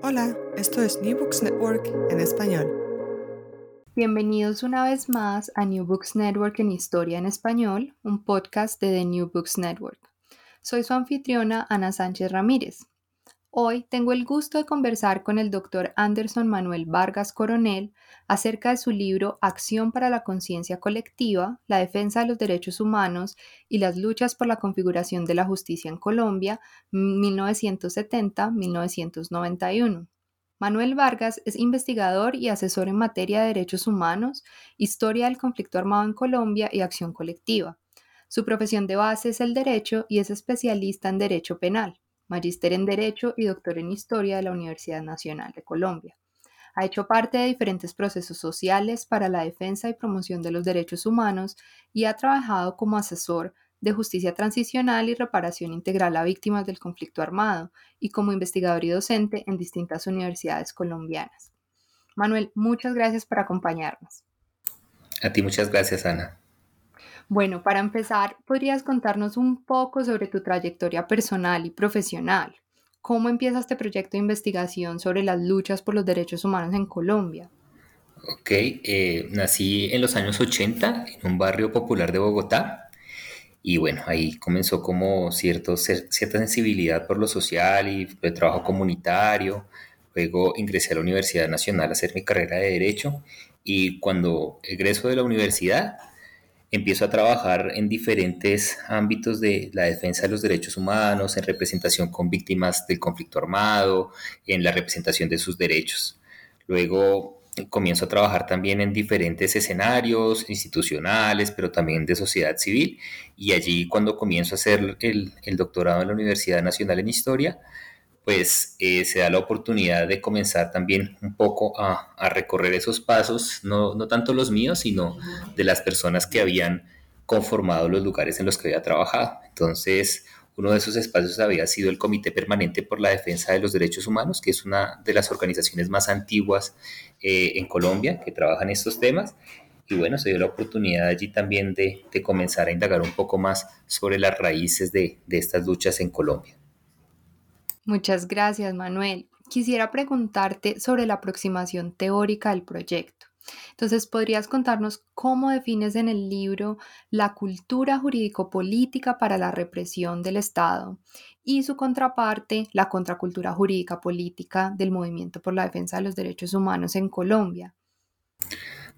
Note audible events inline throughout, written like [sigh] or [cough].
Hola, esto es New Books Network en español. Bienvenidos una vez más a New Books Network en Historia en Español, un podcast de The New Books Network. Soy su anfitriona Ana Sánchez Ramírez. Hoy tengo el gusto de conversar con el doctor Anderson Manuel Vargas Coronel acerca de su libro Acción para la Conciencia Colectiva, la defensa de los derechos humanos y las luchas por la configuración de la justicia en Colombia, 1970-1991. Manuel Vargas es investigador y asesor en materia de derechos humanos, historia del conflicto armado en Colombia y acción colectiva. Su profesión de base es el derecho y es especialista en derecho penal, magíster en derecho y doctor en historia de la Universidad Nacional de Colombia. Ha hecho parte de diferentes procesos sociales para la defensa y promoción de los derechos humanos y ha trabajado como asesor de justicia transicional y reparación integral a víctimas del conflicto armado y como investigador y docente en distintas universidades colombianas. Manuel, muchas gracias por acompañarnos. A ti muchas gracias, Ana. Bueno, para empezar, ¿podrías contarnos un poco sobre tu trayectoria personal y profesional? ¿Cómo empieza este proyecto de investigación sobre las luchas por los derechos humanos en Colombia? Ok, eh, nací en los años 80 en un barrio popular de Bogotá y bueno, ahí comenzó como cierto, cierta sensibilidad por lo social y el trabajo comunitario. Luego ingresé a la Universidad Nacional a hacer mi carrera de Derecho y cuando egreso de la universidad empiezo a trabajar en diferentes ámbitos de la defensa de los derechos humanos, en representación con víctimas del conflicto armado, en la representación de sus derechos. Luego comienzo a trabajar también en diferentes escenarios institucionales, pero también de sociedad civil. Y allí cuando comienzo a hacer el, doctorado en la Universidad Nacional en Historia, pues eh, se da la oportunidad de comenzar también un poco a, recorrer esos pasos, no, tanto los míos, sino de las personas que habían conformado los lugares en los que había trabajado. Entonces, uno de esos espacios había sido el Comité Permanente por la Defensa de los Derechos Humanos, que es una de las organizaciones más antiguas eh, en Colombia que trabajan estos temas. Y bueno, se dio la oportunidad allí también de, comenzar a indagar un poco más sobre las raíces de estas luchas en Colombia. Muchas gracias, Manuel. Quisiera preguntarte sobre la aproximación teórica del proyecto. Entonces, ¿podrías contarnos cómo defines en el libro la cultura jurídico-política para la represión del Estado y su contraparte, la contracultura jurídica política del movimiento por la defensa de los derechos humanos en Colombia?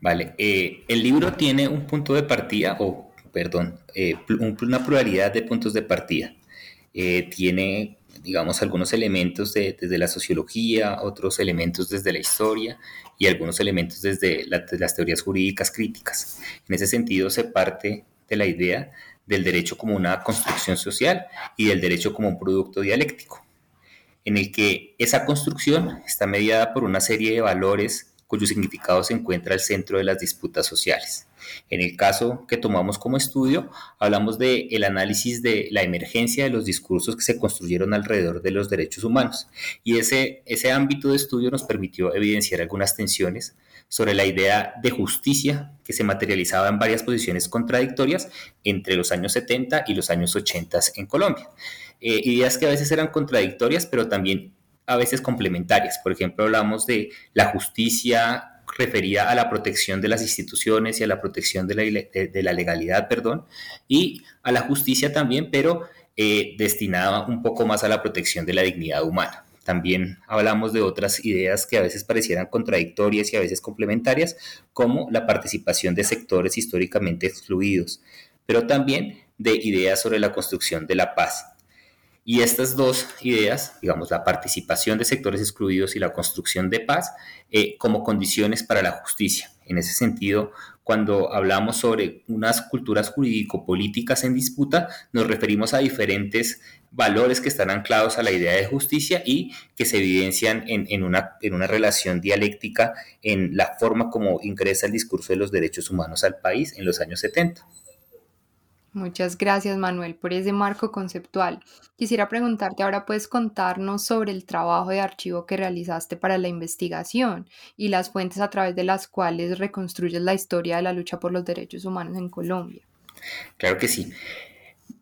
Vale, eh, el libro tiene un punto de partida, o perdón, eh, una pluralidad de puntos de partida. Eh, tiene digamos, algunos elementos desde la sociología, otros elementos desde la historia y algunos elementos desde las teorías jurídicas críticas. En ese sentido, se parte de la idea del derecho como una construcción social y del derecho como un producto dialéctico, en el que esa construcción está mediada por una serie de valores cuyo significado se encuentra al centro de las disputas sociales. En el caso que tomamos como estudio, hablamos del el análisis de la emergencia de los discursos que se construyeron alrededor de los derechos humanos. Y ese, ese ámbito de estudio nos permitió evidenciar algunas tensiones sobre la idea de justicia que se materializaba en varias posiciones contradictorias entre los años 70 y los años 80 en Colombia. Eh, ideas que a veces eran contradictorias, pero también a veces complementarias. Por ejemplo, hablamos de la justicia referida a la protección de las instituciones y a la protección de la, legalidad, perdón, y a la justicia también, pero eh, destinada un poco más a la protección de la dignidad humana. también hablamos de otras ideas que a veces parecieran contradictorias y a veces complementarias, como la participación de sectores históricamente excluidos, pero también de ideas sobre la construcción de la paz. Y estas dos ideas, digamos, la participación de sectores excluidos y la construcción de paz, eh, como condiciones para la justicia. En ese sentido, cuando hablamos sobre unas culturas jurídico-políticas en disputa, nos referimos a diferentes valores que están anclados a la idea de justicia y que se evidencian en, una, en una relación dialéctica en la forma como ingresa el discurso de los derechos humanos al país en los años 70. Muchas gracias Manuel por ese marco conceptual. Quisiera preguntarte ahora, ¿puedes contarnos sobre el trabajo de archivo que realizaste para la investigación y las fuentes a través de las cuales reconstruyes la historia de la lucha por los derechos humanos en Colombia? Claro que sí.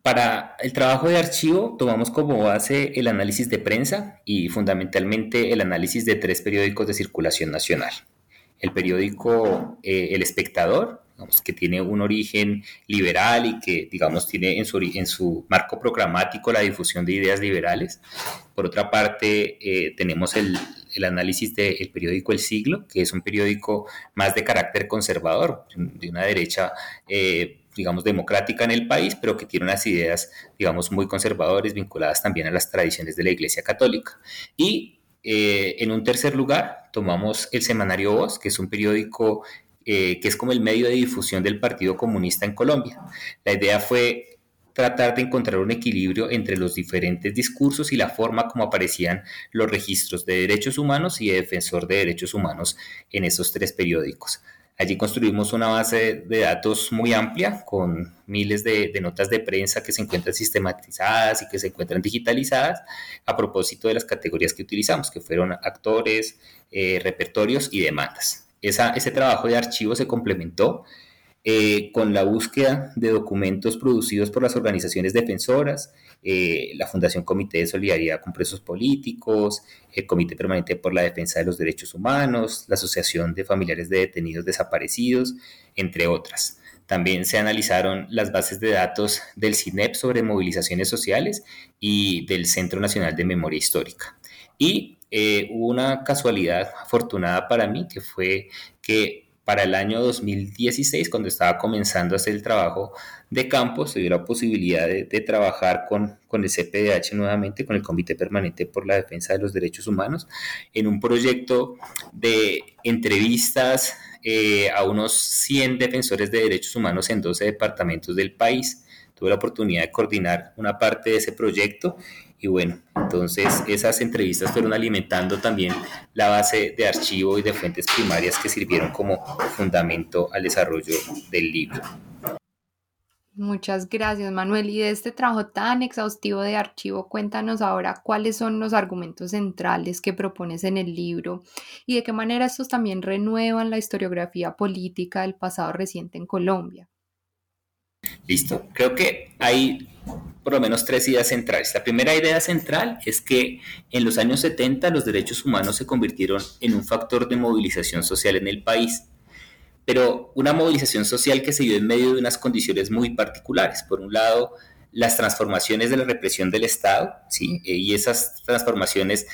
Para el trabajo de archivo tomamos como base el análisis de prensa y fundamentalmente el análisis de tres periódicos de circulación nacional. El periódico eh, El Espectador, que tiene un origen liberal y que, digamos, tiene en su, en su marco programático la difusión de ideas liberales. Por otra parte, eh, tenemos el, el análisis del periódico El Siglo, que es un periódico más de carácter conservador, de una derecha, eh, digamos, democrática en el país, pero que tiene unas ideas, digamos, muy conservadoras, vinculadas también a las tradiciones de la Iglesia Católica. Y eh, en un tercer lugar, tomamos el Semanario Voz, que es un periódico eh, que es como el medio de difusión del Partido Comunista en Colombia. La idea fue tratar de encontrar un equilibrio entre los diferentes discursos y la forma como aparecían los registros de derechos humanos y de defensor de derechos humanos en esos tres periódicos. Allí construimos una base de datos muy amplia con miles de, notas de prensa que se encuentran sistematizadas y que se encuentran digitalizadas a propósito de las categorías que utilizamos, que fueron actores, eh, repertorios y demandas ese trabajo de archivo se complementó eh, con la búsqueda de documentos producidos por las organizaciones defensoras, eh, la Fundación Comité de Solidaridad con Presos Políticos, el Comité Permanente por la Defensa de los Derechos Humanos, la Asociación de Familiares de Detenidos Desaparecidos, entre otras. También se analizaron las bases de datos del CINEP sobre movilizaciones sociales y del Centro Nacional de Memoria Histórica. Y eh, hubo una casualidad afortunada para mí, que fue que para el año 2016, cuando estaba comenzando a hacer el trabajo de campo, se dio la posibilidad de, trabajar con, con, el CPDH nuevamente, con el Comité Permanente por la Defensa de los Derechos Humanos, en un proyecto de entrevistas eh, a unos 100 defensores de derechos humanos en 12 departamentos del país. Tuve la oportunidad de coordinar una parte de ese proyecto y bueno, entonces esas entrevistas fueron alimentando también la base de archivo y de fuentes primarias que sirvieron como fundamento al desarrollo del libro. Muchas gracias, Manuel. Y de este trabajo tan exhaustivo de archivo, cuéntanos ahora cuáles son los argumentos centrales que propones en el libro y de qué manera estos también renuevan la historiografía política del pasado reciente en Colombia. Listo. Creo que hay por lo menos tres ideas centrales. La primera idea central es que en los años 70 los derechos humanos se convirtieron en un factor de movilización social en el país, pero una movilización social que se dio en medio de unas condiciones muy particulares. Por un lado, las transformaciones de la represión del Estado, ¿sí? y esas transformaciones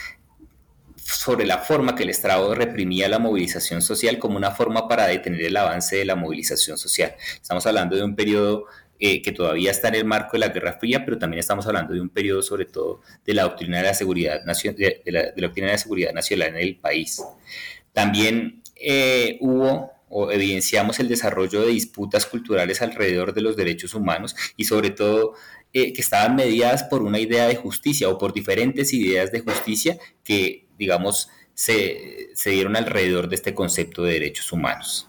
sobre la forma que el Estado reprimía la movilización social como una forma para detener el avance de la movilización social. Estamos hablando de un periodo eh, que todavía está en el marco de la Guerra Fría, pero también estamos hablando de un periodo sobre todo de la doctrina de la seguridad, de la, doctrina de seguridad nacional en el país. También eh, hubo o evidenciamos el desarrollo de disputas culturales alrededor de los derechos humanos y sobre todo eh, que estaban mediadas por una idea de justicia o por diferentes ideas de justicia que digamos, se, dieron alrededor de este concepto de derechos humanos.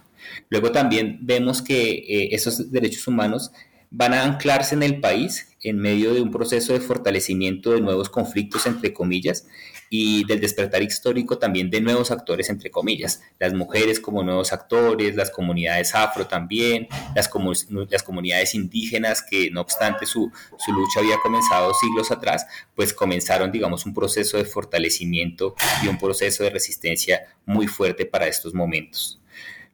Luego también vemos que eh, esos derechos humanos van a anclarse en el país en medio de un proceso de fortalecimiento de nuevos conflictos, entre comillas, y del despertar histórico también de nuevos actores, entre comillas, las mujeres como nuevos actores, las comunidades afro también, las, comunidades indígenas que no obstante su, su, lucha había comenzado siglos atrás, pues comenzaron, digamos, un proceso de fortalecimiento y un proceso de resistencia muy fuerte para estos momentos.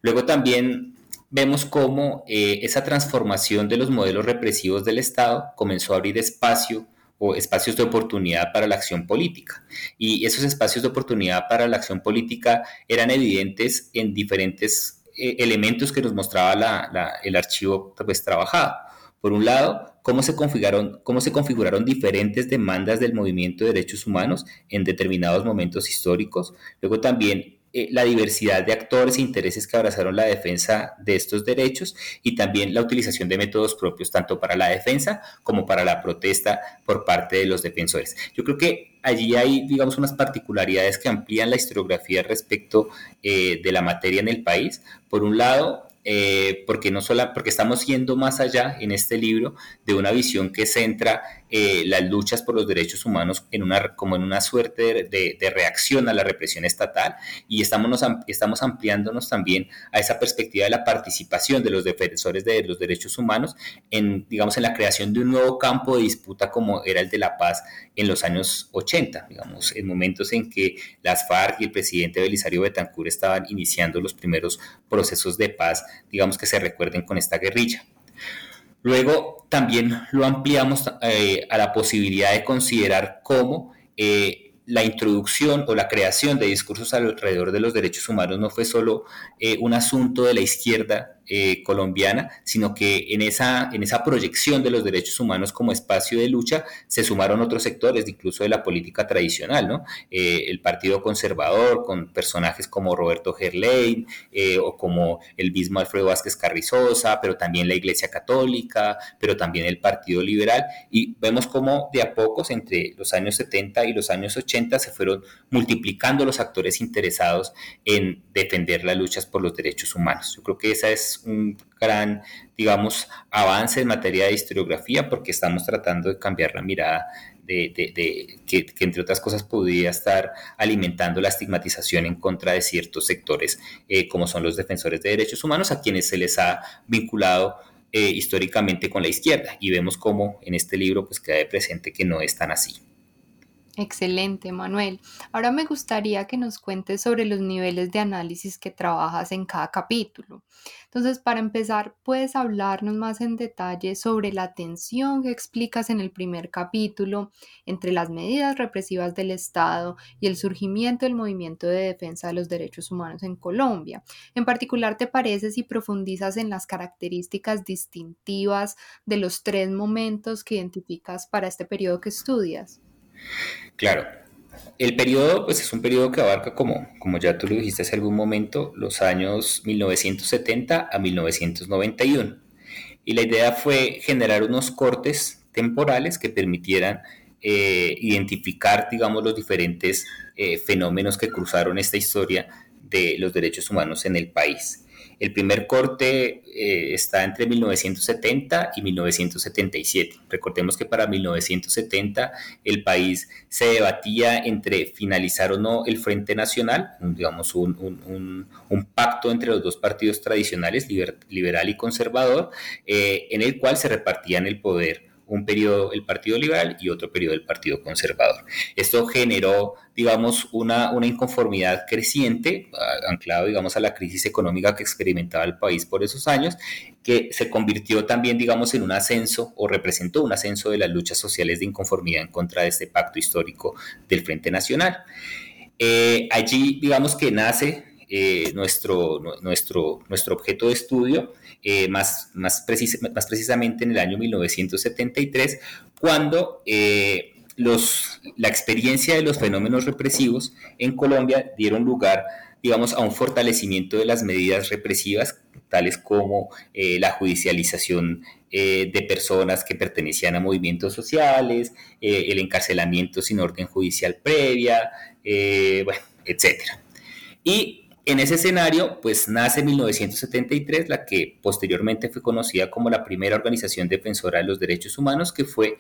Luego también vemos cómo eh, esa transformación de los modelos represivos del Estado comenzó a abrir espacio o espacios de oportunidad para la acción política. Y esos espacios de oportunidad para la acción política eran evidentes en diferentes eh, elementos que nos mostraba el archivo pues, trabajado. Por un lado, cómo se, configuraron, cómo se configuraron diferentes demandas del movimiento de derechos humanos en determinados momentos históricos. Luego también eh, la diversidad de actores e intereses que abrazaron la defensa de estos derechos y también la utilización de métodos propios tanto para la defensa como para la protesta por parte de los defensores. Yo creo que allí hay, digamos, unas particularidades que amplían la historiografía respecto eh, de la materia en el país. Por un lado, eh, porque no solo, porque estamos yendo más allá en este libro de una visión que centra eh, las luchas por los derechos humanos en una, como en una suerte de, reacción a la represión estatal y estamos, estamos ampliándonos también a esa perspectiva de la participación de los defensores de los derechos humanos en, digamos, en la creación de un nuevo campo de disputa como era el de la paz en los años 80, digamos, en momentos en que las FARC y el presidente Belisario Betancourt estaban iniciando los primeros procesos de paz, digamos, que se recuerden con esta guerrilla. Luego también lo ampliamos eh, a la posibilidad de considerar cómo eh, la introducción o la creación de discursos alrededor de los derechos humanos no fue solo eh, un asunto de la izquierda eh, colombiana, sino que en esa, en esa proyección de los derechos humanos como espacio de lucha se sumaron otros sectores, incluso de la política tradicional, ¿no? Eh, el Partido Conservador, con personajes como Roberto Gerlein o como el mismo Alfredo Vázquez Carrizosa, pero también la Iglesia Católica, pero también el Partido Liberal, y vemos cómo de a pocos entre los años 70 y los años 80 se fueron multiplicando los actores interesados en defender las luchas por los derechos humanos. Yo creo que ese es un gran, digamos, avance en materia de historiografía porque estamos tratando de cambiar la mirada de, que, entre otras cosas podría estar alimentando la estigmatización en contra de ciertos sectores eh, como son los defensores de derechos humanos a quienes se les ha vinculado eh, históricamente con la izquierda y vemos cómo en este libro pues queda de presente que no es tan así. Excelente, Manuel. Ahora me gustaría que nos cuentes sobre los niveles de análisis que trabajas en cada capítulo. Entonces, para empezar, ¿puedes hablarnos más en detalle sobre la tensión que explicas en el primer capítulo entre las medidas represivas del Estado y el surgimiento del movimiento de defensa de los derechos humanos en Colombia? En particular, ¿te parece si profundizas en las características distintivas de los tres momentos que identificas para este periodo que estudias? Claro, el periodo pues es un periodo que abarca, como, como ya tú lo dijiste hace algún momento, los años 1970 a 1991. Y la idea fue generar unos cortes temporales que permitieran eh, identificar, digamos, los diferentes eh, fenómenos que cruzaron esta historia de los derechos humanos en el país. El primer corte eh, está entre 1970 y 1977. Recordemos que para 1970 el país se debatía entre finalizar o no el Frente Nacional, digamos un, pacto entre los dos partidos tradicionales, liberal y conservador, eh, en el cual se repartían el poder un periodo el Partido Liberal y otro periodo el Partido Conservador. Esto generó, digamos, una, una inconformidad creciente, anclado, digamos, a la crisis económica que experimentaba el país por esos años, que se convirtió también, digamos, en un ascenso o representó un ascenso de las luchas sociales de inconformidad en contra de este pacto histórico del Frente Nacional. Eh, allí, digamos que nace eh, nuestro, nuestro, nuestro objeto de estudio, eh, más, más, más, precisamente en el año 1973, cuando eh, los, la experiencia de los fenómenos represivos en Colombia dieron lugar digamos, a un fortalecimiento de las medidas represivas, tales como la judicialización de personas que pertenecían a movimientos sociales, el encarcelamiento sin orden judicial previa, bueno, etc. Y en ese escenario, pues nace en 1973 la que posteriormente fue conocida como la primera organización defensora de los derechos humanos, que fue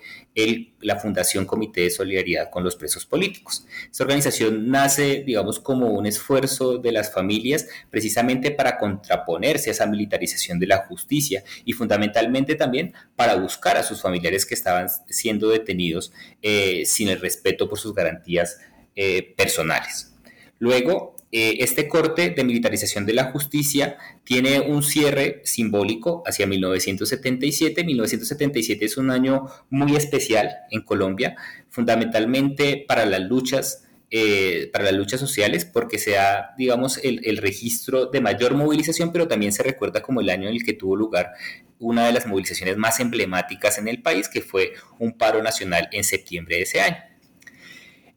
la Fundación Comité de Solidaridad con los Presos Políticos. Esta organización nace, digamos, como un esfuerzo de las familias precisamente para contraponerse a esa militarización de la justicia y fundamentalmente también para buscar a sus familiares que estaban siendo detenidos eh, sin el respeto por sus garantías eh, personales. Luego, eh, este corte de militarización de la justicia tiene un cierre simbólico hacia 1977. 1977 es un año muy especial en Colombia, fundamentalmente para las luchas eh, para las luchas sociales porque se da, digamos, el, registro de mayor movilización, pero también se recuerda como el año en el que tuvo lugar una de las movilizaciones más emblemáticas en el país, que fue un paro nacional en septiembre de ese año.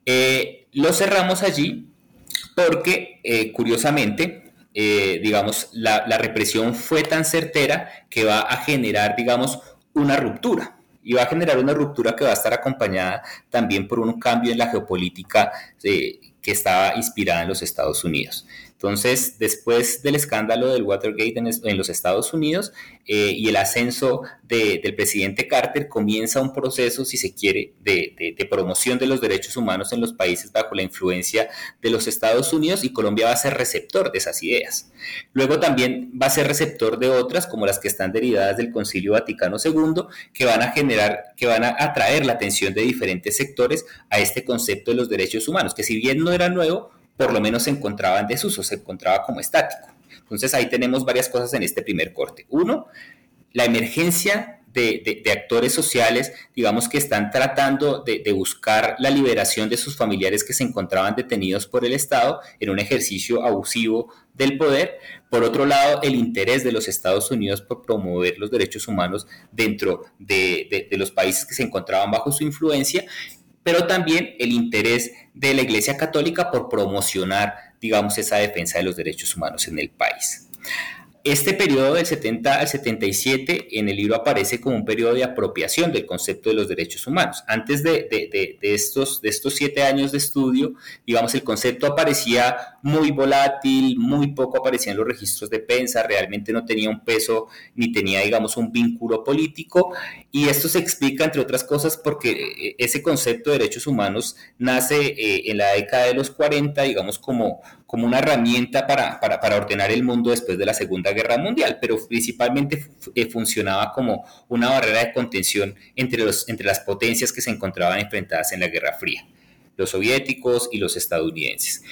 Eh, lo cerramos allí porque, eh, curiosamente, digamos, la, la represión fue tan certera que va a generar, digamos, una ruptura y va a generar una ruptura que va a estar acompañada también por un cambio en la geopolítica que estaba inspirada en los Estados Unidos. Entonces, después del escándalo del Watergate en, los Estados Unidos eh, y el ascenso del presidente Carter, comienza un proceso, si se quiere, de, promoción de los derechos humanos en los países bajo la influencia de los Estados Unidos y Colombia va a ser receptor de esas ideas. Luego también va a ser receptor de otras, como las que están derivadas del Concilio Vaticano II, que van a generar, que van a atraer la atención de diferentes sectores a este concepto de los derechos humanos, que si bien no era nuevo, por lo menos se encontraba en desuso, se encontraba como estático. Entonces ahí tenemos varias cosas en este primer corte. Uno, la emergencia de, actores sociales, digamos que están tratando de, buscar la liberación de sus familiares que se encontraban detenidos por el Estado en un ejercicio abusivo del poder. Por otro lado, el interés de los Estados Unidos por promover los derechos humanos dentro de los países que se encontraban bajo su influencia pero también el interés de la Iglesia Católica por promocionar, digamos, esa defensa de los derechos humanos en el país. Este periodo del 70 al 77 en el libro aparece como un periodo de apropiación del concepto de los derechos humanos. Antes de, estos, siete años de estudio, digamos, el concepto aparecía muy volátil, muy poco aparecía en los registros de prensa, realmente no tenía un peso ni tenía, digamos, un vínculo político. Y esto se explica, entre otras cosas, porque eh, ese concepto de derechos humanos nace eh, en la década de los 40, digamos, como, como una herramienta para, para, ordenar el mundo después de la Segunda Guerra Mundial, pero principalmente eh, funcionaba como una barrera de contención entre, los, entre las potencias que se encontraban enfrentadas en la Guerra Fría, los soviéticos y los estadounidenses.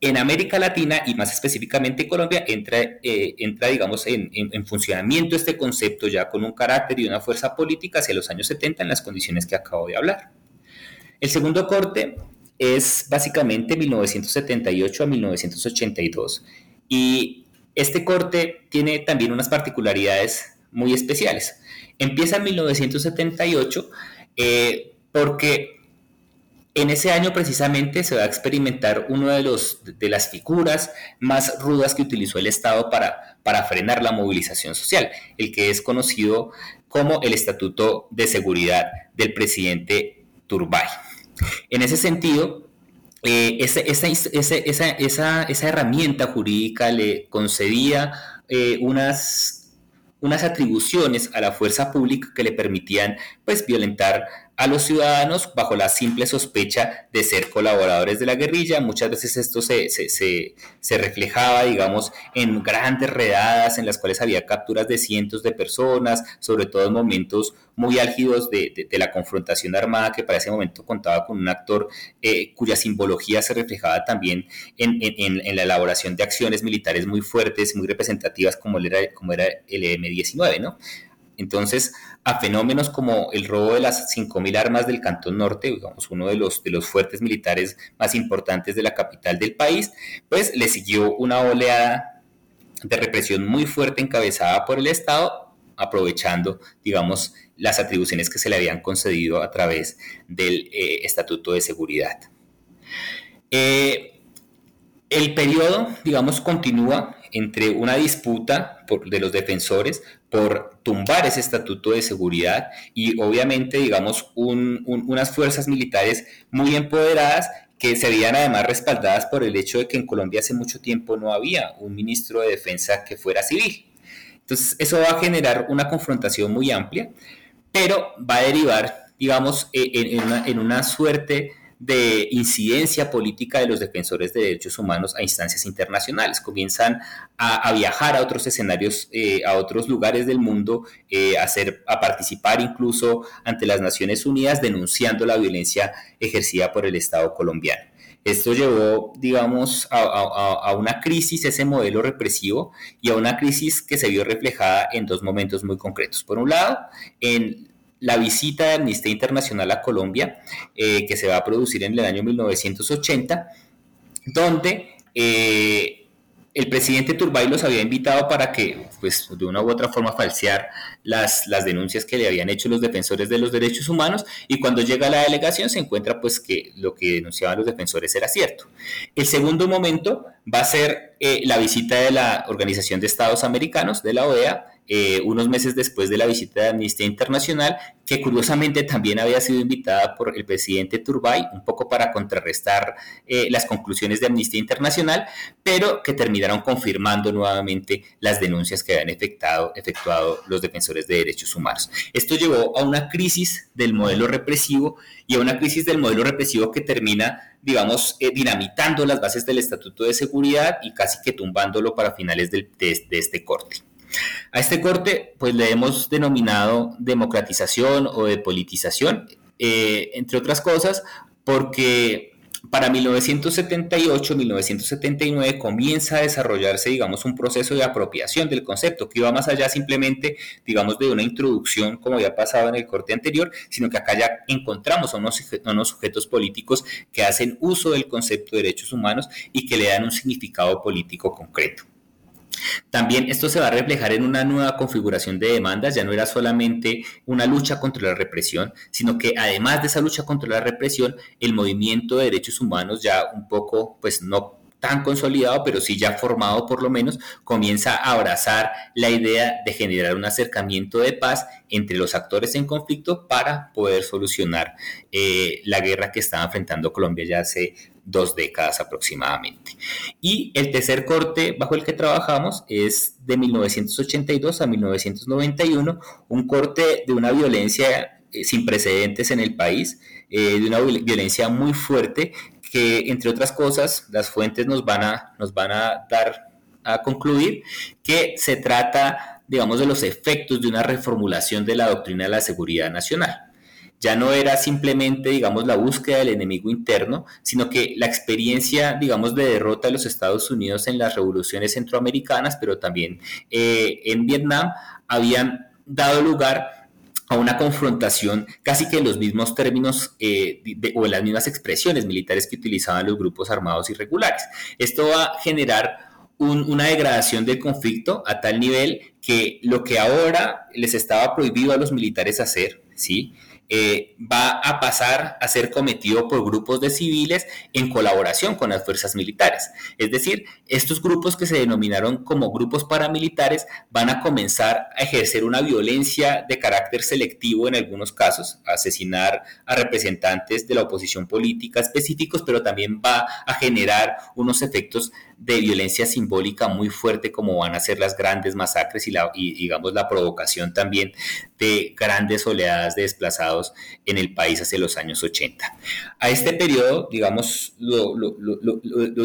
En América Latina y más específicamente Colombia entra, eh, entra digamos, en, en, funcionamiento este concepto ya con un carácter y una fuerza política hacia los años 70 en las condiciones que acabo de hablar. El segundo corte es básicamente 1978 a 1982. Y este corte tiene también unas particularidades muy especiales. Empieza en 1978 eh, porque en ese año precisamente se va a experimentar una de, los, de las figuras más rudas que utilizó el Estado para, para frenar la movilización social, el que es conocido como el Estatuto de Seguridad del presidente Turbay. En ese sentido, eh, esa, esa, herramienta jurídica le concedía eh, unas, unas atribuciones a la fuerza pública que le permitían pues, violentar a los ciudadanos bajo la simple sospecha de ser colaboradores de la guerrilla. Muchas veces esto se, se, reflejaba, digamos, en grandes redadas en las cuales había capturas de cientos de personas, sobre todo en momentos muy álgidos de, la confrontación armada, que para ese momento contaba con un actor eh, cuya simbología se reflejaba también en, la elaboración de acciones militares muy fuertes, muy representativas, como era, como era el M-19, ¿no? Entonces, a fenómenos como el robo de las 5.000 armas del Cantón Norte, digamos, uno de los, de los fuertes militares más importantes de la capital del país, pues le siguió una oleada de represión muy fuerte encabezada por el Estado, aprovechando, digamos, las atribuciones que se le habían concedido a través del eh, Estatuto de Seguridad. Eh, el periodo, digamos, continúa entre una disputa de los defensores por tumbar ese estatuto de seguridad y obviamente, digamos, unas fuerzas militares muy empoderadas que se veían además respaldadas por el hecho de que en Colombia hace mucho tiempo no había un ministro de defensa que fuera civil. Entonces, eso va a generar una confrontación muy amplia, pero va a derivar, digamos, en una suerte de incidencia política de los defensores de derechos humanos a instancias internacionales. Comienzan a, viajar a otros escenarios, eh, a otros lugares del mundo, eh, a, hacer, a participar incluso ante las Naciones Unidas denunciando la violencia ejercida por el Estado colombiano. Esto llevó, digamos, a, una crisis, ese modelo represivo, y a una crisis que se vio reflejada en dos momentos muy concretos. Por un lado, en la visita de Amnistía Internacional a Colombia, eh, que se va a producir en el año 1980, donde eh, el presidente Turbay los había invitado para que, pues, de una u otra forma falsear las, las denuncias que le habían hecho los defensores de los derechos humanos y cuando llega la delegación se encuentra, pues, que lo que denunciaban los defensores era cierto. El segundo momento va a ser eh, la visita de la Organización de Estados Americanos, de la OEA, eh, unos meses después de la visita de Amnistía Internacional, que curiosamente también había sido invitada por el presidente Turbay, un poco para contrarrestar eh, las conclusiones de Amnistía Internacional, pero que terminaron confirmando nuevamente las denuncias que habían efectuado, efectuado los defensores de derechos humanos. Esto llevó a una crisis del modelo represivo y a una crisis del modelo represivo que termina, digamos, eh, dinamitando las bases del Estatuto de Seguridad y casi que tumbándolo para finales de este corte. A este corte, pues le hemos denominado democratización o depolitización, eh, entre otras cosas, porque para 1978-1979 comienza a desarrollarse, digamos, un proceso de apropiación del concepto que iba más allá simplemente, digamos, de una introducción como había pasado en el corte anterior, sino que acá ya encontramos a unos, a unos sujetos políticos que hacen uso del concepto de derechos humanos y que le dan un significado político concreto. También esto se va a reflejar en una nueva configuración de demandas, ya no era solamente una lucha contra la represión, sino que además de esa lucha contra la represión, el movimiento de derechos humanos ya un poco, pues no tan consolidado, pero sí ya formado por lo menos, comienza a abrazar la idea de generar un acercamiento de paz entre los actores en conflicto para poder solucionar eh, la guerra que estaba enfrentando Colombia ya hace dos décadas aproximadamente. Y el tercer corte bajo el que trabajamos es de 1982 a 1991, un corte de una violencia eh, sin precedentes en el país, eh, de una violencia muy fuerte que, entre otras cosas, las fuentes nos van a, nos van a dar a concluir que se trata, digamos, de los efectos de una reformulación de la doctrina de la seguridad nacional ya no era simplemente, digamos, la búsqueda del enemigo interno, sino que la experiencia, digamos, de derrota de los Estados Unidos en las revoluciones centroamericanas, pero también eh, en Vietnam, habían dado lugar a una confrontación casi que en los mismos términos eh, o en las mismas expresiones militares que utilizaban los grupos armados irregulares. Esto va a generar una degradación del conflicto a tal nivel que lo que ahora les estaba prohibido a los militares hacer, ¿sí? Eh, va a pasar a ser cometido por grupos de civiles en colaboración con las fuerzas militares. Es decir, estos grupos que se denominaron como grupos paramilitares van a comenzar a ejercer una violencia de carácter selectivo en algunos casos, a asesinar a representantes de la oposición política específicos, pero también va a generar unos efectos de violencia simbólica muy fuerte como van a ser las grandes masacres y, la, digamos la provocación también de grandes oleadas de desplazados en el país hace los años 80. A este periodo, digamos, lo,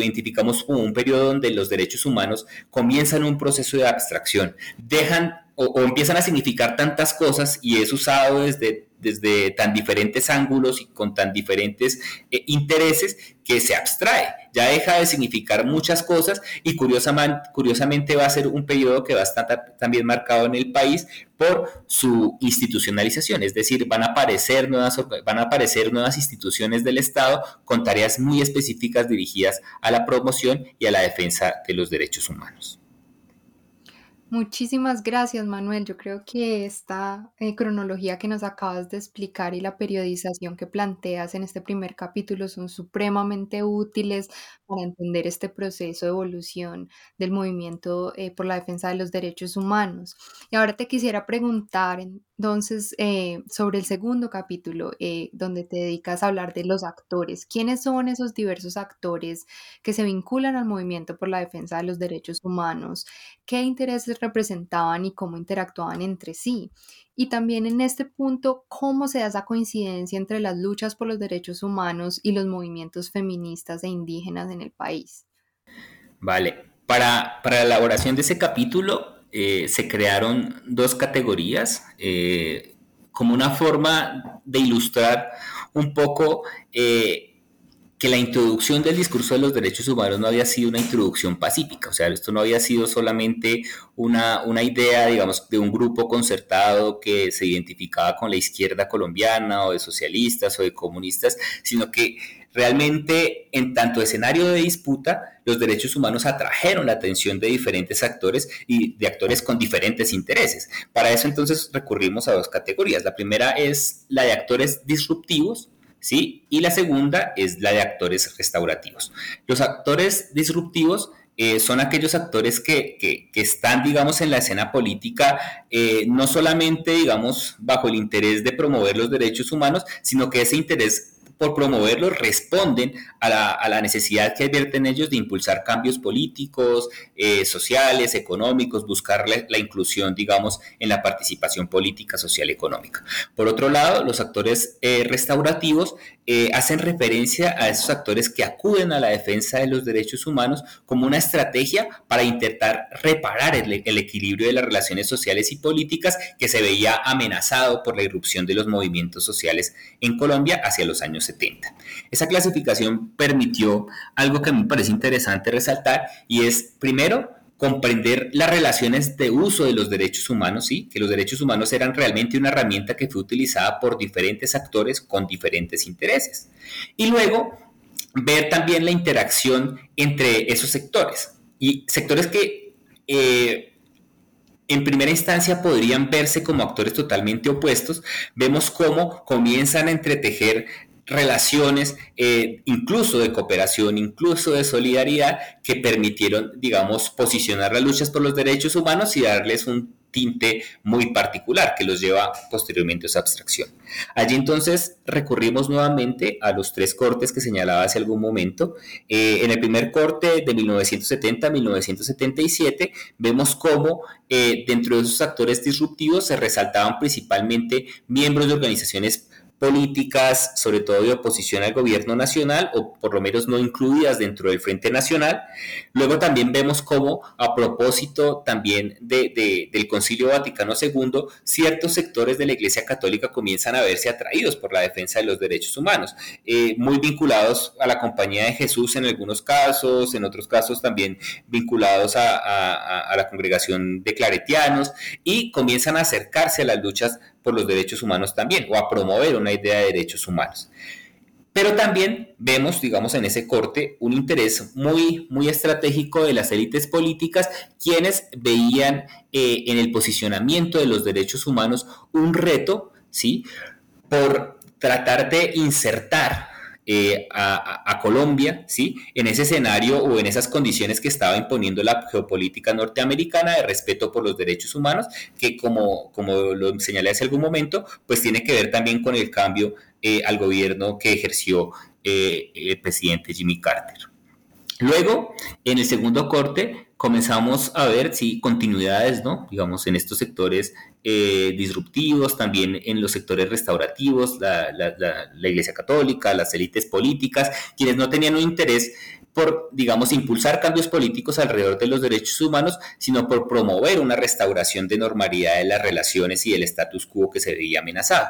identificamos como un periodo donde los derechos humanos comienzan un proceso de abstracción, dejan o empiezan a significar tantas cosas y es usado desde desde tan diferentes ángulos y con tan diferentes eh, intereses que se abstrae, ya deja de significar muchas cosas y curiosamente, curiosamente va a ser un periodo que va a estar también marcado en el país por su institucionalización, es decir, van a aparecer nuevas, van a aparecer nuevas instituciones del Estado con tareas muy específicas dirigidas a la promoción y a la defensa de los derechos humanos. Muchísimas gracias, Manuel. Yo creo que esta eh, cronología que nos acabas de explicar y la periodización que planteas en este primer capítulo son supremamente útiles para entender este proceso de evolución del movimiento eh, por la defensa de los derechos humanos. Y ahora te quisiera preguntar entonces eh, sobre el segundo capítulo, donde te dedicas a hablar de los actores. ¿Quiénes son esos diversos actores que se vinculan al movimiento por la defensa de los derechos humanos? ¿Qué intereses representaban y cómo interactuaban entre sí. Y también en este punto, cómo se da esa coincidencia entre las luchas por los derechos humanos y los movimientos feministas e indígenas en el país. Vale, para, para la elaboración de ese capítulo eh, se crearon dos categorías eh, como una forma de ilustrar un poco eh, que la introducción del discurso de los derechos humanos no había sido una introducción pacífica, o sea, esto no había sido solamente una, una idea, digamos, de un grupo concertado que se identificaba con la izquierda colombiana o de socialistas o de comunistas, sino que realmente en tanto escenario de disputa, los derechos humanos atrajeron la atención de diferentes actores y de actores con diferentes intereses. Para eso entonces recurrimos a dos categorías. La primera es la de actores disruptivos, ¿sí? Y la segunda es la de actores restaurativos. Los actores disruptivos eh, son aquellos actores que, están, digamos, en la escena política, eh, no solamente, digamos, bajo el interés de promover los derechos humanos, sino que ese interés por promoverlos responden a la, necesidad que advierten ellos de impulsar cambios políticos, eh, sociales, económicos, buscar la, inclusión, digamos, en la participación política, social económica. Por otro lado, los actores eh, restaurativos eh, hacen referencia a esos actores que acuden a la defensa de los derechos humanos como una estrategia para intentar reparar el, el equilibrio de las relaciones sociales y políticas que se veía amenazado por la irrupción de los movimientos sociales en Colombia hacia los años 70. Esa clasificación permitió algo que me parece interesante resaltar y es, primero, comprender las relaciones de uso de los derechos humanos, ¿sí? que los derechos humanos eran realmente una herramienta que fue utilizada por diferentes actores con diferentes intereses. Y luego, ver también la interacción entre esos sectores y sectores que... Eh, en primera instancia podrían verse como actores totalmente opuestos, vemos cómo comienzan a entretejer relaciones, eh, incluso de cooperación, incluso de solidaridad, que permitieron, digamos, posicionar las luchas por los derechos humanos y darles un tinte muy particular que los lleva posteriormente a esa abstracción. Allí entonces recurrimos nuevamente a los tres cortes que señalaba hace algún momento. Eh, en el primer corte de 1970 a 1977 vemos cómo eh, dentro de esos actores disruptivos se resaltaban principalmente miembros de organizaciones políticas, sobre todo de oposición al gobierno nacional, o por lo menos no incluidas dentro del Frente Nacional. Luego también vemos cómo, a propósito también de, del Concilio Vaticano II, ciertos sectores de la Iglesia Católica comienzan a verse atraídos por la defensa de los derechos humanos, eh, muy vinculados a la Compañía de Jesús en algunos casos, en otros casos también vinculados a, a la congregación de claretianos, y comienzan a acercarse a las luchas por los derechos humanos también, o a promover una idea de derechos humanos. Pero también vemos, digamos, en ese corte un interés muy, muy estratégico de las élites políticas, quienes veían eh, en el posicionamiento de los derechos humanos un reto, ¿sí? Por tratar de insertar eh, a, Colombia, ¿sí? En ese escenario o en esas condiciones que estaba imponiendo la geopolítica norteamericana de respeto por los derechos humanos, que como, como lo señalé hace algún momento, pues tiene que ver también con el cambio eh, al gobierno que ejerció eh, el presidente Jimmy Carter. Luego, en el segundo corte, comenzamos a ver si continuidades, ¿no? Digamos, en estos sectores eh, disruptivos, también en los sectores restaurativos, la, Iglesia Católica, las élites políticas, quienes no tenían un interés por, digamos, impulsar cambios políticos alrededor de los derechos humanos, sino por promover una restauración de normalidad de las relaciones y del status quo que se veía amenazado.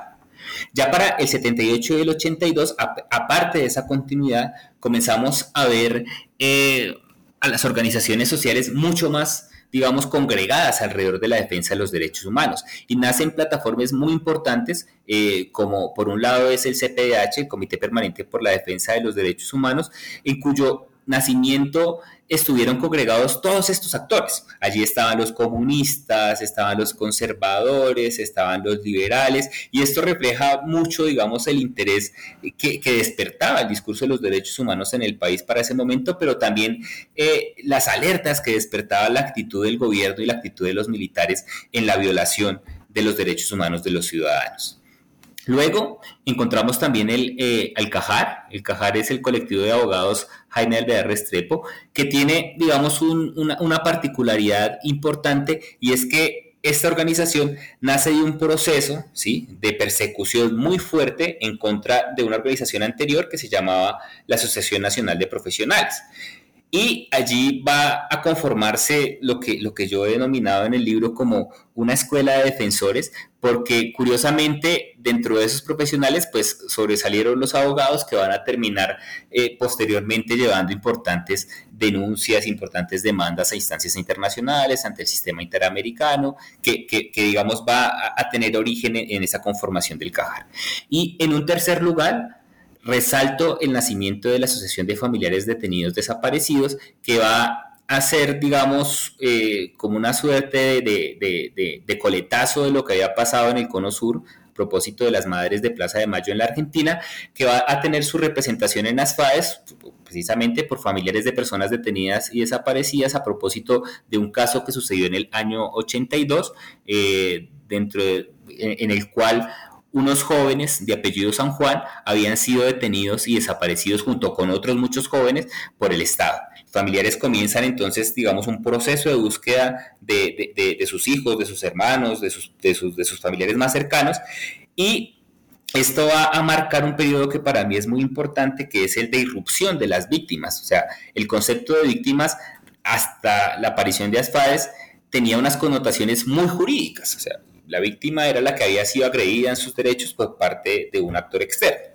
Ya para el 78 y el 82, aparte de esa continuidad, comenzamos a ver eh, a las organizaciones sociales mucho más digamos, congregadas alrededor de la defensa de los derechos humanos. Y nacen plataformas muy importantes, eh, como por un lado es el CPDH, el Comité Permanente por la Defensa de los Derechos Humanos, en cuyo nacimiento estuvieron congregados todos estos actores. Allí estaban los comunistas, estaban los conservadores, estaban los liberales, y esto refleja mucho, digamos, el interés que, despertaba el discurso de los derechos humanos en el país para ese momento, pero también eh, las alertas que despertaba la actitud del gobierno y la actitud de los militares en la violación de los derechos humanos de los ciudadanos. Luego encontramos también el, eh, el CAJAR. El CAJAR es el colectivo de abogados Jaime Alvear Restrepo, que tiene, digamos, una, particularidad importante y es que esta organización nace de un proceso ¿sí? de persecución muy fuerte en contra de una organización anterior que se llamaba la Asociación Nacional de Profesionales. Y allí va a conformarse lo que, lo que yo he denominado en el libro como una escuela de defensores, porque curiosamente dentro de esos profesionales pues sobresalieron los abogados que van a terminar eh, posteriormente llevando importantes denuncias, importantes demandas a instancias internacionales, ante el sistema interamericano, que, que, digamos va a, tener origen en, en esa conformación del CAJAR. Y en un tercer lugar, resalto el nacimiento de la Asociación de Familiares Detenidos Desaparecidos, que va a ser, digamos, eh, como una suerte de, coletazo de lo que había pasado en el Cono Sur a propósito de las Madres de Plaza de Mayo en la Argentina, que va a tener su representación en las FAES, precisamente por familiares de personas detenidas y desaparecidas a propósito de un caso que sucedió en el año 82, eh, dentro en el cual unos jóvenes de apellido San Juan habían sido detenidos y desaparecidos junto con otros muchos jóvenes por el Estado. Familiares comienzan entonces, digamos, un proceso de búsqueda de, sus hijos, de sus hermanos, de sus, de sus, de sus familiares más cercanos y esto va a marcar un periodo que para mí es muy importante, que es el de irrupción de las víctimas. O sea, el concepto de víctimas hasta la aparición de Asfades tenía unas connotaciones muy jurídicas. O sea, la víctima era la que había sido agredida en sus derechos por parte de un actor externo.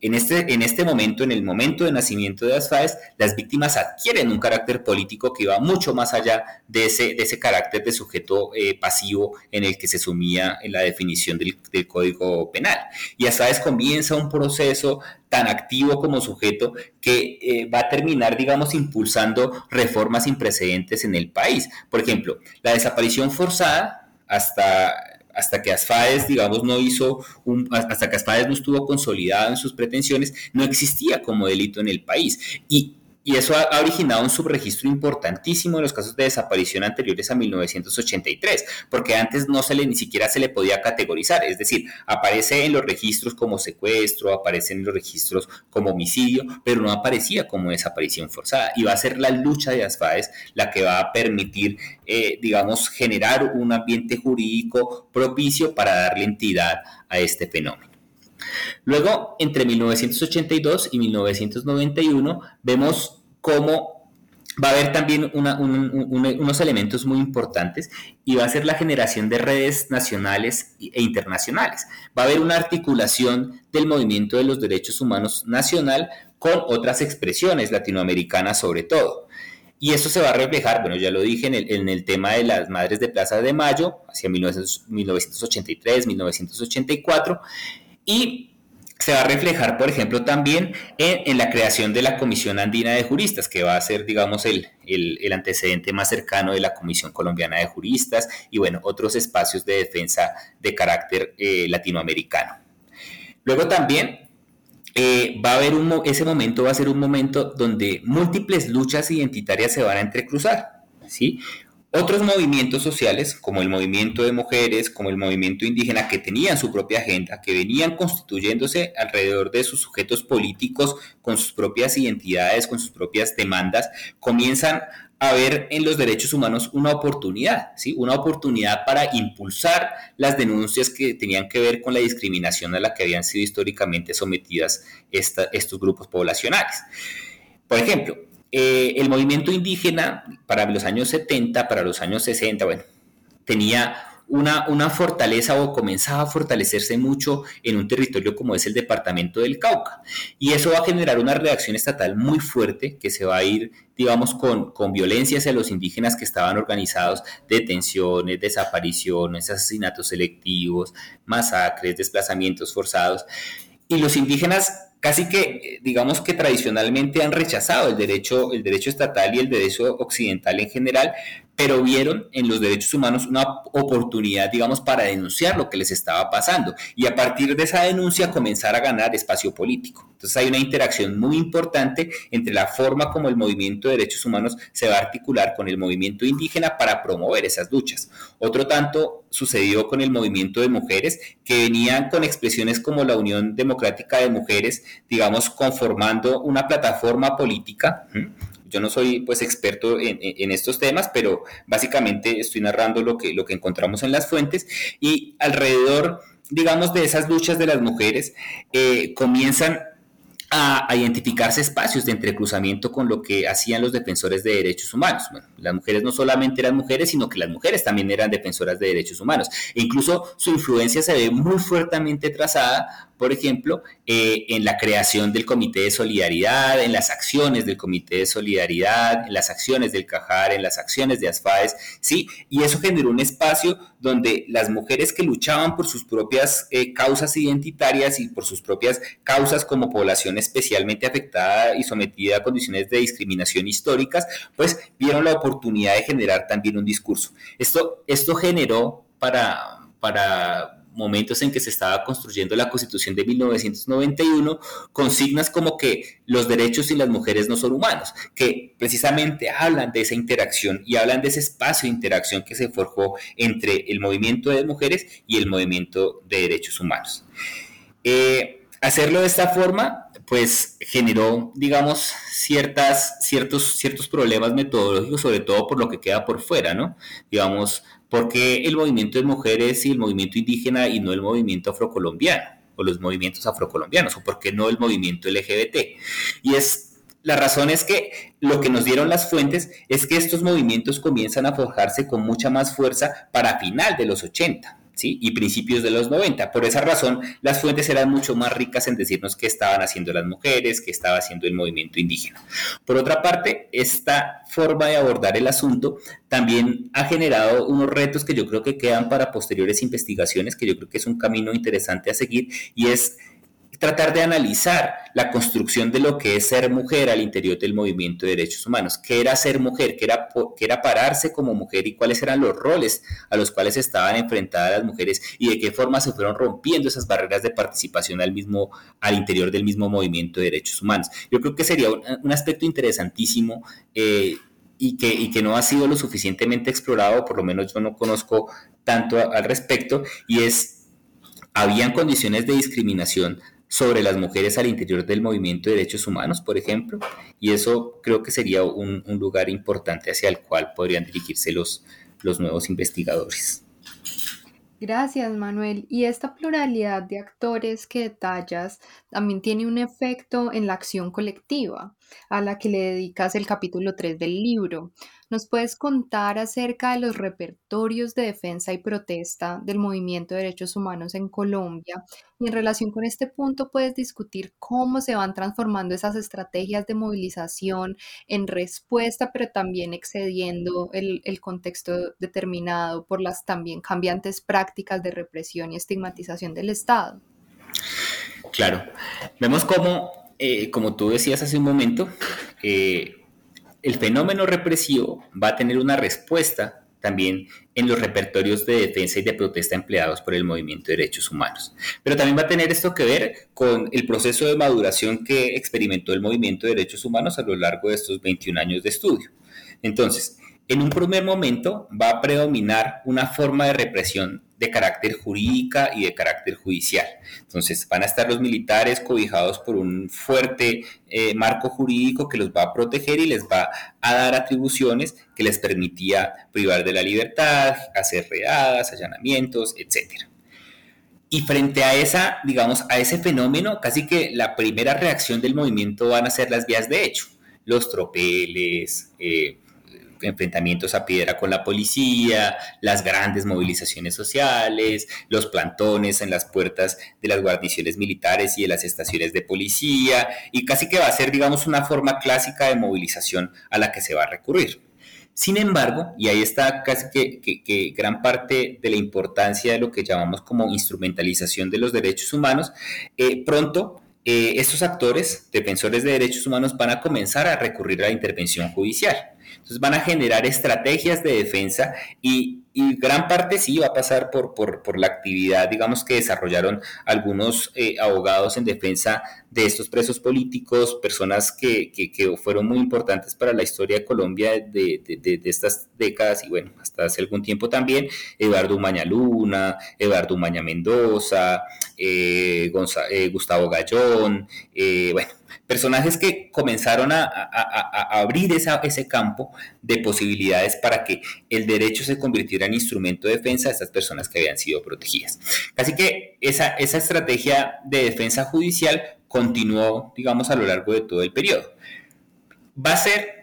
En este, en este momento, en el momento de nacimiento de las FAES, las víctimas adquieren un carácter político que va mucho más allá de ese, de ese carácter de sujeto eh, pasivo en el que se sumía en la definición del, Código Penal. Y FAES comienza un proceso tan activo como sujeto que eh, va a terminar, digamos, impulsando reformas sin precedentes en el país. Por ejemplo, la desaparición forzada hasta hasta que Asfaes, digamos, no hizo un, hasta que Asfaes no estuvo consolidado en sus pretensiones, no existía como delito en el país. Y y eso ha, originado un subregistro importantísimo en los casos de desaparición anteriores a 1983, porque antes no se le ni siquiera se le podía categorizar, es decir, aparece en los registros como secuestro, aparece en los registros como homicidio, pero no aparecía como desaparición forzada. Y va a ser la lucha de ASFAES la que va a permitir, eh, digamos, generar un ambiente jurídico propicio para darle entidad a este fenómeno. Luego, entre 1982 y 1991, vemos cómo va a haber también unos elementos muy importantes y va a ser la generación de redes nacionales e internacionales. Va a haber una articulación del movimiento de los derechos humanos nacional con otras expresiones latinoamericanas sobre todo. Y eso se va a reflejar, bueno, ya lo dije en el, en el tema de las Madres de Plaza de Mayo, hacia 1983, 1984, y se va a reflejar, por ejemplo, también en, la creación de la Comisión Andina de Juristas, que va a ser, digamos, el, antecedente más cercano de la Comisión Colombiana de Juristas y, bueno, otros espacios de defensa de carácter eh, latinoamericano. Luego también eh, va a haber un, ese momento va a ser un momento donde múltiples luchas identitarias se van a entrecruzar, ¿sí? Otros movimientos sociales, como el movimiento de mujeres, como el movimiento indígena, que tenían su propia agenda, que venían constituyéndose alrededor de sus sujetos políticos, con sus propias identidades, con sus propias demandas, comienzan a ver en los derechos humanos una oportunidad, ¿sí? una oportunidad para impulsar las denuncias que tenían que ver con la discriminación a la que habían sido históricamente sometidas estos grupos poblacionales. Por ejemplo, eh, el movimiento indígena para los años 70, para los años 60, bueno, tenía una, una, fortaleza o comenzaba a fortalecerse mucho en un territorio como es el departamento del Cauca. Y eso va a generar una reacción estatal muy fuerte que se va a ir, digamos, con, con violencia hacia los indígenas que estaban organizados, detenciones, desapariciones, asesinatos selectivos, masacres, desplazamientos forzados. Y los indígenas casi que, digamos que tradicionalmente han rechazado el derecho, el derecho estatal y el derecho occidental en general, pero vieron en los derechos humanos una oportunidad, digamos, para denunciar lo que les estaba pasando y a partir de esa denuncia comenzar a ganar espacio político. Entonces hay una interacción muy importante entre la forma como el movimiento de derechos humanos se va a articular con el movimiento indígena para promover esas luchas. Otro tanto sucedió con el movimiento de mujeres que venían con expresiones como la Unión Democrática de Mujeres, digamos, conformando una plataforma política. Yo no soy pues experto en, estos temas, pero básicamente estoy narrando lo que, lo que encontramos en las fuentes y alrededor, digamos, de esas luchas de las mujeres eh, comienzan a, identificarse espacios de entrecruzamiento con lo que hacían los defensores de derechos humanos. Las mujeres no solamente eran mujeres, sino que las mujeres también eran defensoras de derechos humanos. E incluso su influencia se ve muy fuertemente trazada por ejemplo, eh, en la creación del Comité de Solidaridad, en las acciones del Comité de Solidaridad, en las acciones del CAJAR, en las acciones de ASFAES, ¿sí? Y eso generó un espacio donde las mujeres que luchaban por sus propias eh, causas identitarias y por sus propias causas como población especialmente afectada y sometida a condiciones de discriminación históricas, pues vieron la oportunidad de generar también un discurso. Esto, esto generó para, para momentos en que se estaba construyendo la Constitución de 1991, consignas como que los derechos y las mujeres no son humanos, que precisamente hablan de esa interacción y hablan de ese espacio de interacción que se forjó entre el movimiento de mujeres y el movimiento de derechos humanos. Eh, hacerlo de esta forma, pues generó, digamos, ciertas, ciertos, ciertos problemas metodológicos, sobre todo por lo que queda por fuera, ¿no? Digamos, ¿Por qué el movimiento de mujeres y el movimiento indígena y no el movimiento afrocolombiano? O los movimientos afrocolombianos, o por qué no el movimiento LGBT. Y es la razón es que lo que nos dieron las fuentes es que estos movimientos comienzan a forjarse con mucha más fuerza para final de los 80 y principios de los 90. Por esa razón, las fuentes eran mucho más ricas en decirnos qué estaban haciendo las mujeres, qué estaba haciendo el movimiento indígena. Por otra parte, esta forma de abordar el asunto también ha generado unos retos que yo creo que quedan para posteriores investigaciones, que yo creo que es un camino interesante a seguir, y es tratar de analizar la construcción de lo que es ser mujer al interior del movimiento de derechos humanos. ¿Qué era ser mujer? ¿Qué era, qué era pararse como mujer? ¿Y cuáles eran los roles a los cuales estaban enfrentadas las mujeres? ¿Y de qué forma se fueron rompiendo esas barreras de participación al, mismo, al interior del mismo movimiento de derechos humanos? Yo creo que sería un, aspecto interesantísimo. Eh, y que, y que, no ha sido lo suficientemente explorado, por lo menos yo no conozco tanto al respecto, y es, habían condiciones de discriminación sobre las mujeres al interior del movimiento de derechos humanos, por ejemplo, y eso creo que sería un, lugar importante hacia el cual podrían dirigirse los, los nuevos investigadores. Gracias, Manuel. Y esta pluralidad de actores que detallas también tiene un efecto en la acción colectiva, a la que le dedicas el capítulo 3 del libro. ¿Nos puedes contar acerca de los repertorios de defensa y protesta del movimiento de derechos humanos en Colombia? Y en relación con este punto, puedes discutir cómo se van transformando esas estrategias de movilización en respuesta, pero también excediendo el, contexto determinado por las también cambiantes prácticas de represión y estigmatización del Estado. Claro, vemos cómo, eh, como tú decías hace un momento, eh, el fenómeno represivo va a tener una respuesta también en los repertorios de defensa y de protesta empleados por el movimiento de derechos humanos. Pero también va a tener esto que ver con el proceso de maduración que experimentó el movimiento de derechos humanos a lo largo de estos 21 años de estudio. Entonces, en un primer momento va a predominar una forma de represión de carácter jurídica y de carácter judicial. Entonces van a estar los militares cobijados por un fuerte eh, marco jurídico que los va a proteger y les va a dar atribuciones que les permitía privar de la libertad, hacer redadas, allanamientos, etc. Y frente a esa, digamos, a ese fenómeno, casi que la primera reacción del movimiento van a ser las vías de hecho, los tropeles, eh, enfrentamientos a piedra con la policía, las grandes movilizaciones sociales, los plantones en las puertas de las guarniciones militares y de las estaciones de policía, y casi que va a ser, digamos, una forma clásica de movilización a la que se va a recurrir. Sin embargo, y ahí está casi que, gran parte de la importancia de lo que llamamos como instrumentalización de los derechos humanos, eh, pronto eh, estos actores, defensores de derechos humanos, van a comenzar a recurrir a la intervención judicial. Entonces van a generar estrategias de defensa y, gran parte sí va a pasar por, por, la actividad, digamos, que desarrollaron algunos eh, abogados en defensa de estos presos políticos, personas que, fueron muy importantes para la historia de Colombia de, estas décadas y bueno, hasta hace algún tiempo también, Eduardo Umaña Luna, Eduardo Umaña Mendoza, eh, eh, Gustavo Gallón, bueno, personajes que comenzaron a, abrir ese campo de posibilidades para que el derecho se convirtiera en instrumento de defensa de estas personas que habían sido protegidas. Así que esa, esa estrategia de defensa judicial continuó, digamos, a lo largo de todo el periodo. Va a ser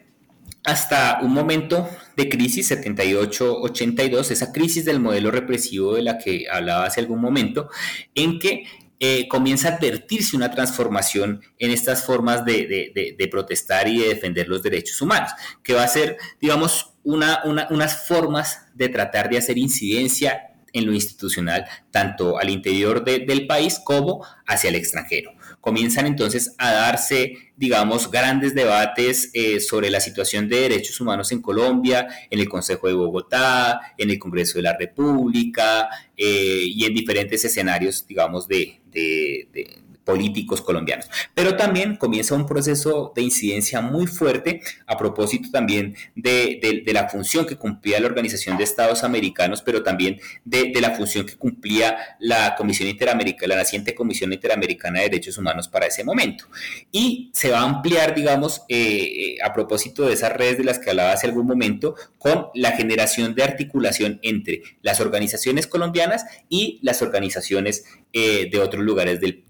hasta un momento de crisis 78-82, esa crisis del modelo represivo de la que hablaba hace algún momento, en que eh, comienza a advertirse una transformación en estas formas de, protestar y de defender los derechos humanos, que va a ser, digamos, unas formas de tratar de hacer incidencia en lo institucional, tanto al interior del país como hacia el extranjero. Comienzan entonces a darse, digamos, grandes debates eh, sobre la situación de derechos humanos en Colombia, en el Consejo de Bogotá, en el Congreso de la República eh, y en diferentes escenarios, digamos, de, políticos colombianos. Pero también comienza un proceso de incidencia muy fuerte a propósito también de, la función que cumplía la Organización de Estados Americanos, pero también de, la función que cumplía la Comisión Interamericana, la naciente Comisión Interamericana de Derechos Humanos para ese momento. Y se va a ampliar, digamos, eh, a propósito de esas redes de las que hablaba hace algún momento, con la generación de articulación entre las organizaciones colombianas y las organizaciones eh, de otros lugares del,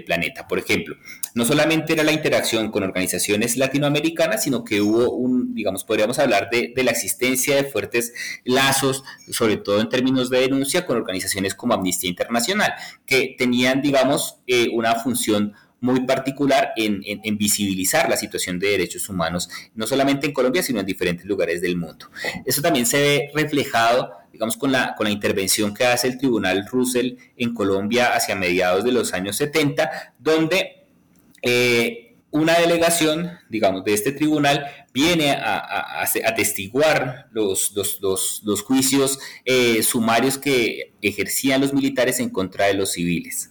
planeta. Por ejemplo, no solamente era la interacción con organizaciones latinoamericanas, sino que hubo un, digamos, podríamos hablar de, la existencia de fuertes lazos, sobre todo en términos de denuncia, con organizaciones como Amnistía Internacional, que tenían, digamos, eh, una función muy particular en, visibilizar la situación de derechos humanos, no solamente en Colombia, sino en diferentes lugares del mundo. Eso también se ve reflejado, digamos, con la, con la intervención que hace el Tribunal Russell en Colombia hacia mediados de los años 70, donde eh, una delegación, digamos, de este tribunal viene a, atestiguar los, los, juicios eh, sumarios que ejercían los militares en contra de los civiles.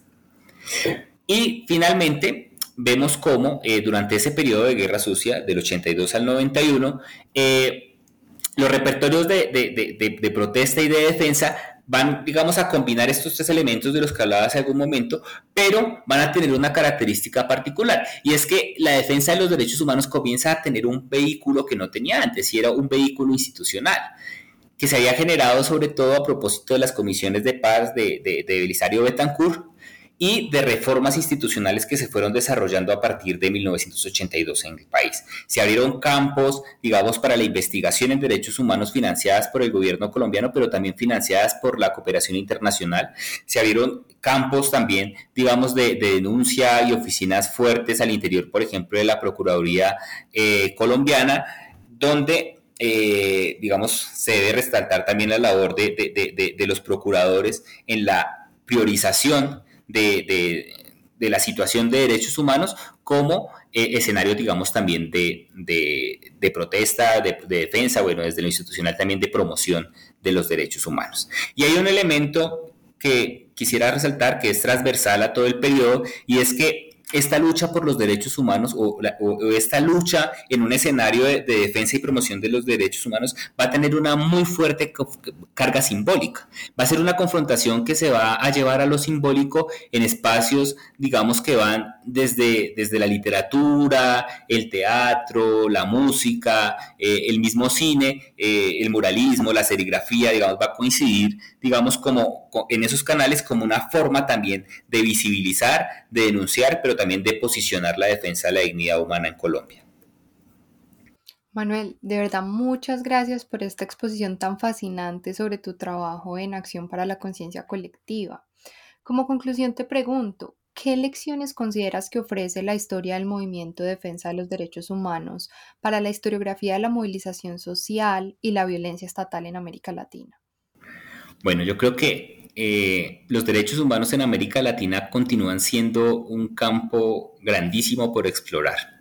Y finalmente, vemos cómo eh, durante ese periodo de guerra sucia, del 82 al 91, eh, los repertorios de, protesta y de defensa van, digamos, a combinar estos tres elementos de los que hablaba hace algún momento, pero van a tener una característica particular, y es que la defensa de los derechos humanos comienza a tener un vehículo que no tenía antes, y era un vehículo institucional que se había generado sobre todo a propósito de las comisiones de paz de, de, de Belisario Betancourt, y de reformas institucionales que se fueron desarrollando a partir de 1982 en el país. Se abrieron campos, digamos, para la investigación en derechos humanos financiadas por el gobierno colombiano, pero también financiadas por la cooperación internacional. Se abrieron campos también, digamos, de, denuncia y oficinas fuertes al interior, por ejemplo, de la Procuraduría eh, colombiana, donde eh, digamos, se debe resaltar también la labor de, de, los procuradores en la priorización de, la situación de derechos humanos como eh, escenario, digamos, también de, protesta, de, defensa, bueno, desde lo institucional también de promoción de los derechos humanos. Y hay un elemento que quisiera resaltar que es transversal a todo el periodo y es que esta lucha por los derechos humanos o, esta lucha en un escenario de, defensa y promoción de los derechos humanos va a tener una muy fuerte carga simbólica. Va a ser una confrontación que se va a llevar a lo simbólico en espacios, digamos, que van desde, desde la literatura, el teatro, la música, eh, el mismo cine, eh, el muralismo, la serigrafía, digamos, va a coincidir, digamos, como en esos canales como una forma también de visibilizar, de denunciar, pero también de posicionar la defensa de la dignidad humana en Colombia. Manuel, de verdad muchas gracias por esta exposición tan fascinante sobre tu trabajo en Acción para la Conciencia Colectiva. Como conclusión te pregunto, ¿qué lecciones consideras que ofrece la historia del movimiento de defensa de los derechos humanos para la historiografía de la movilización social y la violencia estatal en América Latina? Bueno, yo creo que eh, los derechos humanos en América Latina continúan siendo un campo grandísimo por explorar.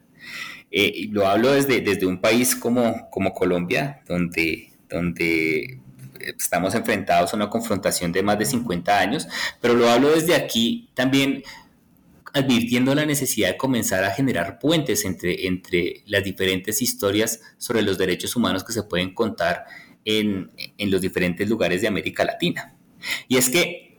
Eh, lo hablo desde, desde un país como, como Colombia, donde, donde estamos enfrentados a una confrontación de más de 50 años, pero lo hablo desde aquí también advirtiendo la necesidad de comenzar a generar puentes entre, entre las diferentes historias sobre los derechos humanos que se pueden contar en, en los diferentes lugares de América Latina. Y es que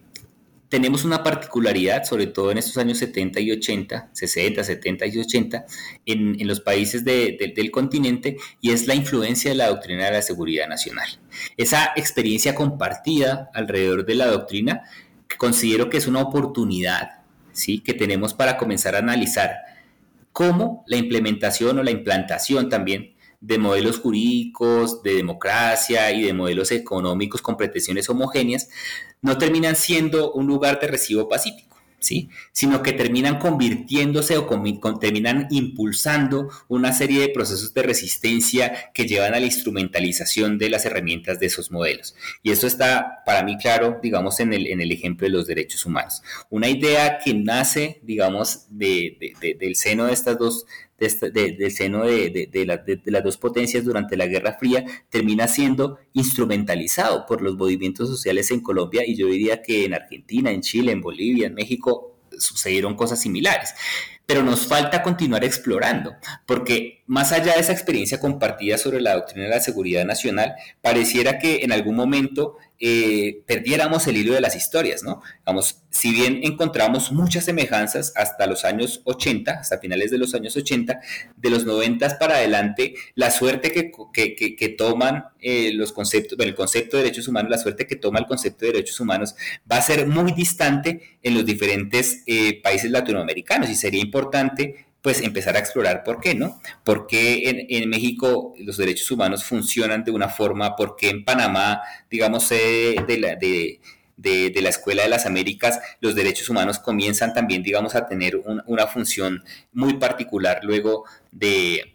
tenemos una particularidad, sobre todo en estos años 70 y 80, 60, 70 y 80, en, los países del continente, y es la influencia de la doctrina de la seguridad nacional. Esa experiencia compartida alrededor de la doctrina, considero que es una oportunidad ¿sí? que tenemos para comenzar a analizar cómo la implementación o la implantación también de modelos jurídicos, de democracia y de modelos económicos con pretensiones homogéneas, no terminan siendo un lugar de recibo pacífico. ¿sí? sino que terminan convirtiéndose o terminan impulsando una serie de procesos de resistencia que llevan a la instrumentalización de las herramientas de esos modelos. Y eso está para mí claro, digamos, en el, en el ejemplo de los derechos humanos. Una idea que nace, digamos, del seno de estas dos del seno de, las dos potencias durante la Guerra Fría termina siendo instrumentalizado por los movimientos sociales en Colombia y yo diría que en Argentina, en Chile, en Bolivia, en México sucedieron cosas similares. Pero nos falta continuar explorando, porque más allá de esa experiencia compartida sobre la doctrina de la seguridad nacional, pareciera que en algún momento eh, perdiéramos el hilo de las historias, ¿no? Vamos, si bien encontramos muchas semejanzas hasta los años 80, hasta finales de los años 80, de los 90 para adelante, la suerte que, que, toman eh, los conceptos, bueno, el concepto de derechos humanos, la suerte que toma el concepto de derechos humanos va a ser muy distante en los diferentes eh, países latinoamericanos y sería importante pues empezar a explorar por qué, ¿no? ¿Por qué en, México los derechos humanos funcionan de una forma? ¿Por qué en Panamá, digamos, de, la, de, la Escuela de las Américas, los derechos humanos comienzan también, digamos, a tener una función muy particular luego de,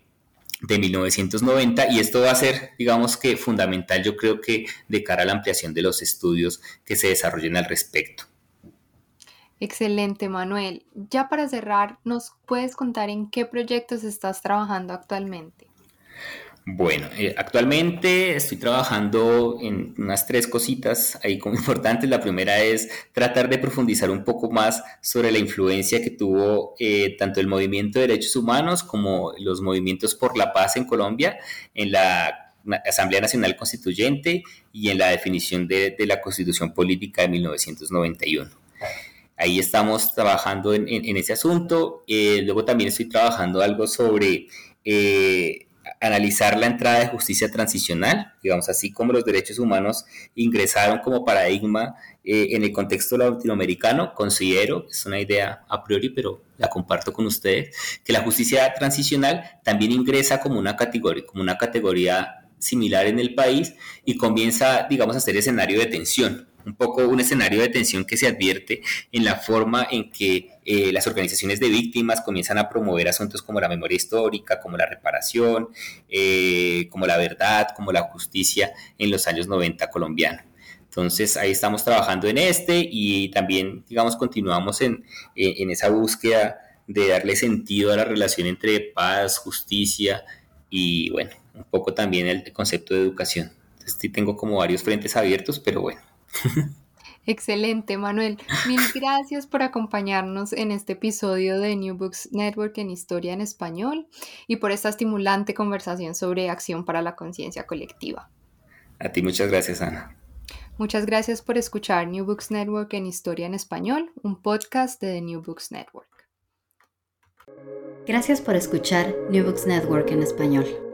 de 1990 y esto va a ser, digamos que fundamental, yo creo que de cara a la ampliación de los estudios que se desarrollen al respecto. Excelente, Manuel. Ya para cerrar, ¿nos puedes contar en qué proyectos estás trabajando actualmente? Bueno, eh, actualmente estoy trabajando en unas tres cositas ahí como [laughs] importantes. La primera es tratar de profundizar un poco más sobre la influencia que tuvo eh, tanto el movimiento de derechos humanos como los movimientos por la paz en Colombia en la Asamblea Nacional Constituyente y en la definición de, la Constitución Política de 1991. Ahí estamos trabajando en, ese asunto. Eh, luego también estoy trabajando algo sobre eh, analizar la entrada de justicia transicional, digamos así como los derechos humanos ingresaron como paradigma eh, en el contexto latinoamericano. Considero, es una idea a priori, pero la comparto con ustedes, que la justicia transicional también ingresa como una categoría, como una categoría similar en el país y comienza, digamos, a ser escenario de tensión un poco un escenario de tensión que se advierte en la forma en que eh, las organizaciones de víctimas comienzan a promover asuntos como la memoria histórica, como la reparación, eh, como la verdad, como la justicia en los años 90 colombianos. Entonces ahí estamos trabajando en este y también, digamos, continuamos en, eh, en esa búsqueda de darle sentido a la relación entre paz, justicia y, bueno, un poco también el concepto de educación. Tengo como varios frentes abiertos, pero bueno, Excelente, Manuel. Mil gracias por acompañarnos en este episodio de New Books Network en Historia en Español y por esta estimulante conversación sobre acción para la conciencia colectiva. A ti muchas gracias, Ana. Muchas gracias por escuchar New Books Network en Historia en Español, un podcast de The New Books Network. Gracias por escuchar New Books Network en Español.